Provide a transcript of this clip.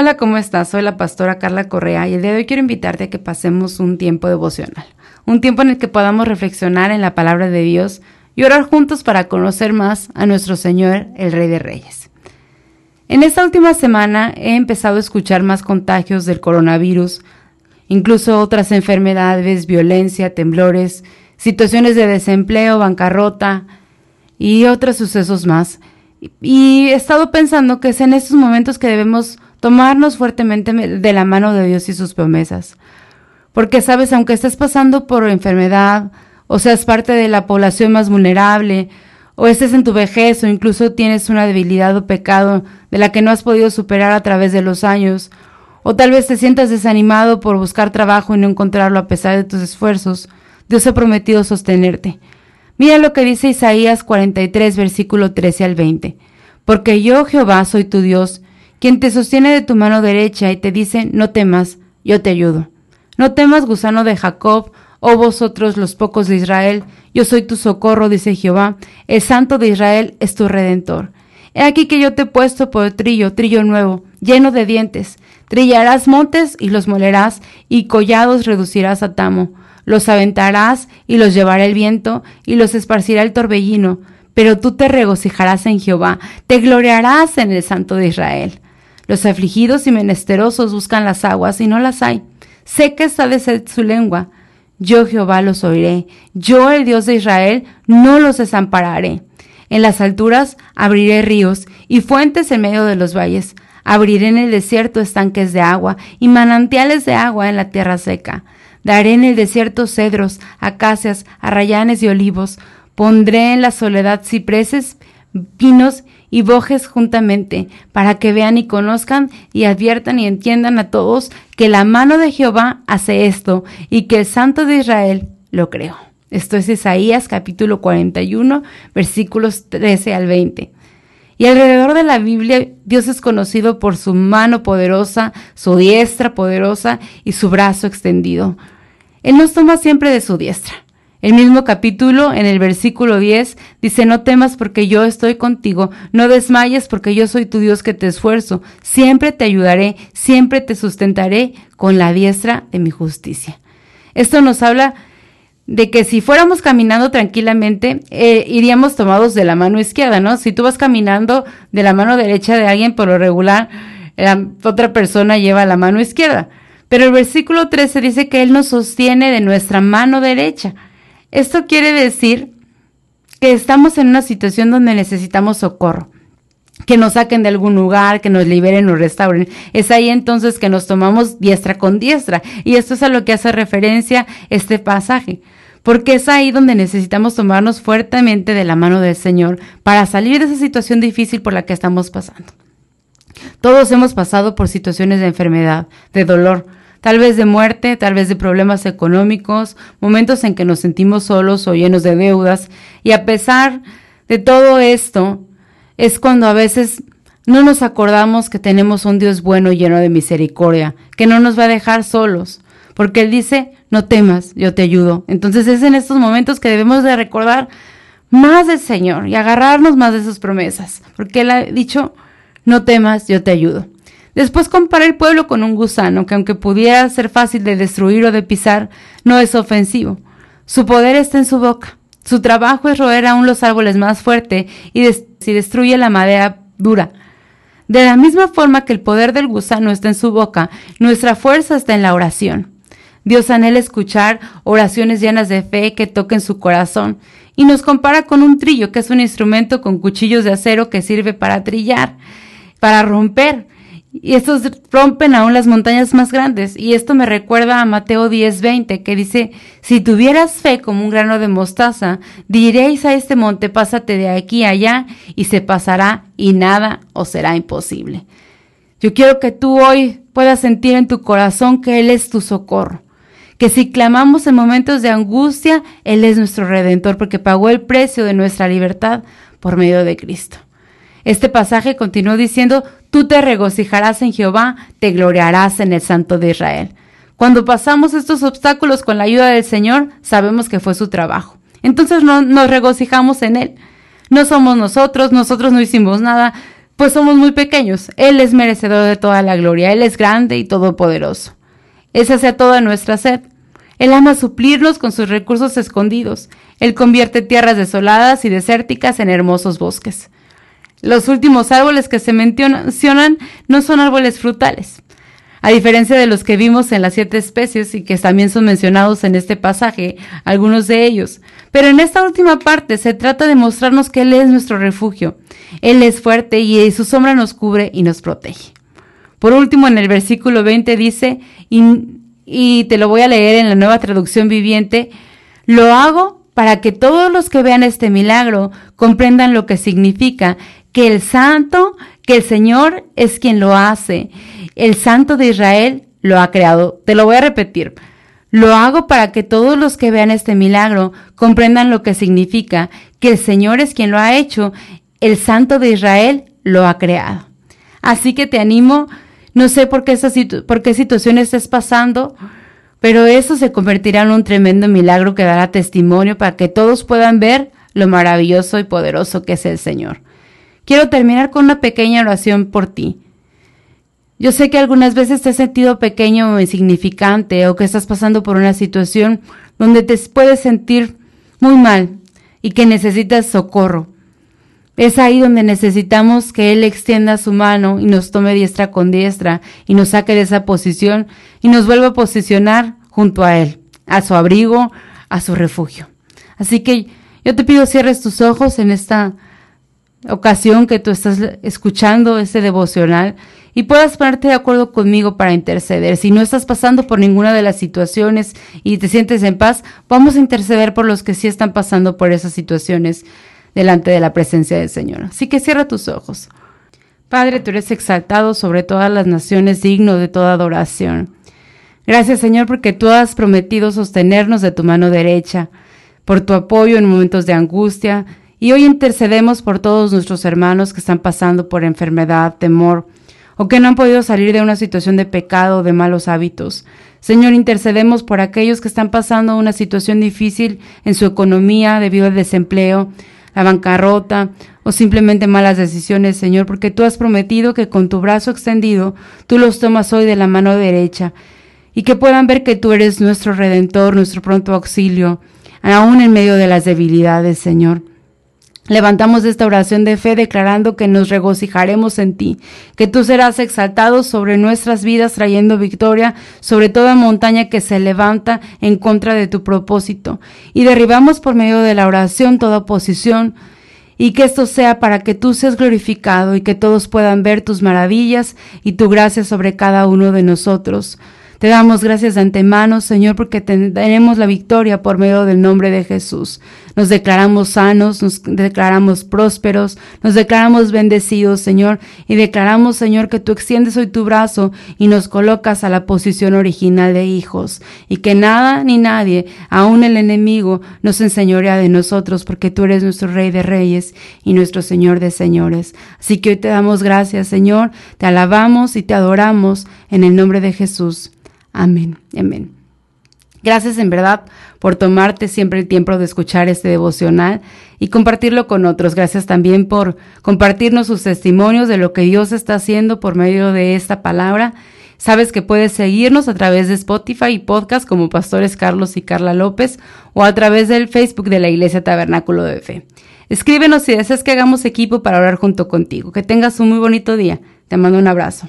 Hola, ¿cómo estás? Soy la pastora Carla Correa y el día de hoy quiero invitarte a que pasemos un tiempo devocional, un tiempo en el que podamos reflexionar en la palabra de Dios y orar juntos para conocer más a nuestro Señor, el Rey de Reyes. En esta última semana he empezado a escuchar más contagios del coronavirus, incluso otras enfermedades, violencia, temblores, situaciones de desempleo, bancarrota y otros sucesos más. Y he estado pensando que es en estos momentos que debemos tomarnos fuertemente de la mano de Dios y sus promesas. Porque sabes, aunque estés pasando por enfermedad, o seas parte de la población más vulnerable, o estés en tu vejez, o incluso tienes una debilidad o pecado de la que no has podido superar a través de los años, o tal vez te sientas desanimado por buscar trabajo y no encontrarlo a pesar de tus esfuerzos, Dios ha prometido sostenerte. Mira lo que dice Isaías 43, versículo 13 al 20. Porque yo, Jehová, soy tu Dios, quien te sostiene de tu mano derecha y te dice, no temas, yo te ayudo. No temas, gusano de Jacob, oh vosotros los pocos de Israel, yo soy tu socorro, dice Jehová, el santo de Israel es tu redentor. He aquí que yo te he puesto por trillo, trillo nuevo, lleno de dientes. Trillarás montes y los molerás, y collados reducirás a tamo. Los aventarás y los llevará el viento, y los esparcirá el torbellino. Pero tú te regocijarás en Jehová, te gloriarás en el Santo de Israel. Los afligidos y menesterosos buscan las aguas y no las hay. Que está de sed su lengua. Yo Jehová los oiré. Yo, el Dios de Israel, no los desampararé. En las alturas abriré ríos y fuentes en medio de los valles. Abriré en el desierto estanques de agua y manantiales de agua en la tierra seca. Daré en el desierto cedros, acacias, arrayanes y olivos. Pondré en la soledad cipreses, pinos y bojes juntamente, para que vean y conozcan y adviertan y entiendan a todos que la mano de Jehová hace esto y que el Santo de Israel lo creó. Esto es Isaías capítulo 41, versículos 13 al 20. Y alrededor de la Biblia, Dios es conocido por su mano poderosa, su diestra poderosa y su brazo extendido. Él nos toma siempre de su diestra. El mismo capítulo, en el versículo 10, dice, no temas porque yo estoy contigo, no desmayes porque yo soy tu Dios que te esfuerzo, siempre te ayudaré, siempre te sustentaré con la diestra de mi justicia. Esto nos habla de que si fuéramos caminando tranquilamente, eh, iríamos tomados de la mano izquierda, ¿no? Si tú vas caminando de la mano derecha de alguien, por lo regular, la otra persona lleva la mano izquierda. Pero el versículo 13 dice que Él nos sostiene de nuestra mano derecha. Esto quiere decir que estamos en una situación donde necesitamos socorro, que nos saquen de algún lugar, que nos liberen o restauren. Es ahí entonces que nos tomamos diestra con diestra. Y esto es a lo que hace referencia este pasaje. Porque es ahí donde necesitamos tomarnos fuertemente de la mano del Señor para salir de esa situación difícil por la que estamos pasando. Todos hemos pasado por situaciones de enfermedad, de dolor, tal vez de muerte, tal vez de problemas económicos, momentos en que nos sentimos solos o llenos de deudas. Y a pesar de todo esto, es cuando a veces no nos acordamos que tenemos un Dios bueno y lleno de misericordia, que no nos va a dejar solos, porque Él dice, no temas, yo te ayudo. Entonces es en estos momentos que debemos de recordar más del Señor y agarrarnos más de sus promesas, porque Él ha dicho, no temas, yo te ayudo. Después compara el pueblo con un gusano que aunque pudiera ser fácil de destruir o de pisar, no es ofensivo. Su poder está en su boca. Su trabajo es roer aún los árboles más fuerte y si destruye la madera dura. De la misma forma que el poder del gusano está en su boca, nuestra fuerza está en la oración. Dios anhela escuchar oraciones llenas de fe que toquen su corazón y nos compara con un trillo, que es un instrumento con cuchillos de acero que sirve para trillar, para romper, y estos rompen aún las montañas más grandes. Y esto me recuerda a Mateo 10:20, que dice, si tuvieras fe como un grano de mostaza, diréis a este monte, pásate de aquí a allá, y se pasará, y nada os será imposible. Yo quiero que tú hoy puedas sentir en tu corazón que Él es tu socorro. Que si clamamos en momentos de angustia, Él es nuestro redentor, porque pagó el precio de nuestra libertad por medio de Cristo. Este pasaje continuó diciendo, tú te regocijarás en Jehová, te gloriarás en el Santo de Israel. Cuando pasamos estos obstáculos con la ayuda del Señor, sabemos que fue su trabajo. Entonces no, nos regocijamos en Él. No somos nosotros, nosotros no hicimos nada. pues somos muy pequeños. Él es merecedor de toda la gloria, Él es grande y todopoderoso. Esa sea toda nuestra sed. Él ama suplirnos con sus recursos escondidos. Él convierte tierras desoladas y desérticas en hermosos bosques. Los últimos árboles que se mencionan no son árboles frutales. A diferencia de los que vimos en las siete especies y que también son mencionados en este pasaje, algunos de ellos. Pero en esta última parte se trata de mostrarnos que Él es nuestro refugio. Él es fuerte y su sombra nos cubre y nos protege. Por último, en el versículo 20 dice, y te lo voy a leer en la nueva traducción viviente, lo hago para que todos los que vean este milagro comprendan lo que significa que el santo, que el Señor es quien lo hace. El santo de Israel lo ha creado. Te lo voy a repetir. Lo hago para que todos los que vean este milagro comprendan lo que significa que el Señor es quien lo ha hecho. El santo de Israel lo ha creado. Así que te animo no sé por qué, por qué situación estés pasando, pero eso se convertirá en un tremendo milagro que dará testimonio para que todos puedan ver lo maravilloso y poderoso que es el Señor. Quiero terminar con una pequeña oración por ti. Yo sé que algunas veces te has sentido pequeño o insignificante o que estás pasando por una situación donde te puedes sentir muy mal y que necesitas socorro. Es ahí donde necesitamos que Él extienda su mano y nos tome diestra con diestra y nos saque de esa posición y nos vuelva a posicionar junto a Él, a su abrigo, a su refugio. Así que yo te pido cierres tus ojos en esta ocasión que tú estás escuchando este devocional y puedas ponerte de acuerdo conmigo para interceder. Si no estás pasando por ninguna de las situaciones y te sientes en paz, vamos a interceder por los que sí están pasando por esas situaciones delante de la presencia del Señor. Así que cierra tus ojos. Padre, tú eres exaltado sobre todas las naciones, digno de toda adoración. Gracias, Señor, porque tú has prometido sostenernos de tu mano derecha, por tu apoyo en momentos de angustia, y hoy intercedemos por todos nuestros hermanos que están pasando por enfermedad, temor, o que no han podido salir de una situación de pecado o de malos hábitos. Señor, intercedemos por aquellos que están pasando una situación difícil en su economía debido al desempleo, la bancarrota o simplemente malas decisiones, Señor, porque tú has prometido que con tu brazo extendido tú los tomas hoy de la mano derecha y que puedan ver que tú eres nuestro redentor, nuestro pronto auxilio, aún en medio de las debilidades, Señor. Levantamos esta oración de fe declarando que nos regocijaremos en ti, que tú serás exaltado sobre nuestras vidas trayendo victoria sobre toda montaña que se levanta en contra de tu propósito. Y derribamos por medio de la oración toda oposición y que esto sea para que tú seas glorificado y que todos puedan ver tus maravillas y tu gracia sobre cada uno de nosotros. Te damos gracias de antemano, Señor, porque tenemos la victoria por medio del nombre de Jesús. Nos declaramos sanos, nos declaramos prósperos, nos declaramos bendecidos, Señor, y declaramos, Señor, que tú extiendes hoy tu brazo y nos colocas a la posición original de hijos, y que nada ni nadie, aun el enemigo, nos enseñorea de nosotros, porque tú eres nuestro Rey de Reyes y nuestro Señor de Señores. Así que hoy te damos gracias, Señor, te alabamos y te adoramos en el nombre de Jesús. Amén, amén. Gracias en verdad por tomarte siempre el tiempo de escuchar este devocional y compartirlo con otros. Gracias también por compartirnos sus testimonios de lo que Dios está haciendo por medio de esta palabra. Sabes que puedes seguirnos a través de Spotify y podcast como Pastores Carlos y Carla López o a través del Facebook de la Iglesia Tabernáculo de Fe. Escríbenos si deseas que hagamos equipo para orar junto contigo. Que tengas un muy bonito día. Te mando un abrazo.